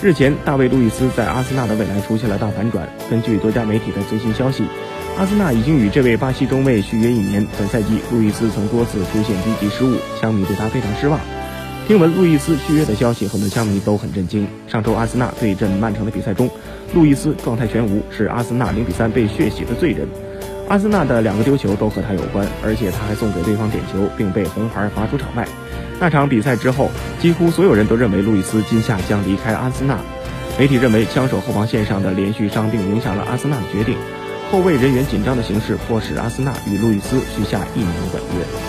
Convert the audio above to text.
日前，大卫·路易斯在阿森纳的未来出现了大反转。根据多家媒体的最新消息，阿森纳已经与这位巴西中卫续约一年。本赛季，路易斯曾多次出现低级失误，枪迷对他非常失望。听闻路易斯续约的消息，很多枪迷都很震惊。上周阿森纳对阵曼城的比赛中，路易斯状态全无，是阿森纳零比三被血洗的罪人。阿森纳的两个丢球都和他有关，而且他还送给对方点球，并被红牌罚出场外。那场比赛之后，几乎所有人都认为路易斯今夏将离开阿森纳。媒体认为，枪手后防线上的连续伤病影响了阿森纳的决定。后卫人员紧张的形势迫使阿森纳与路易斯续下一年的短约。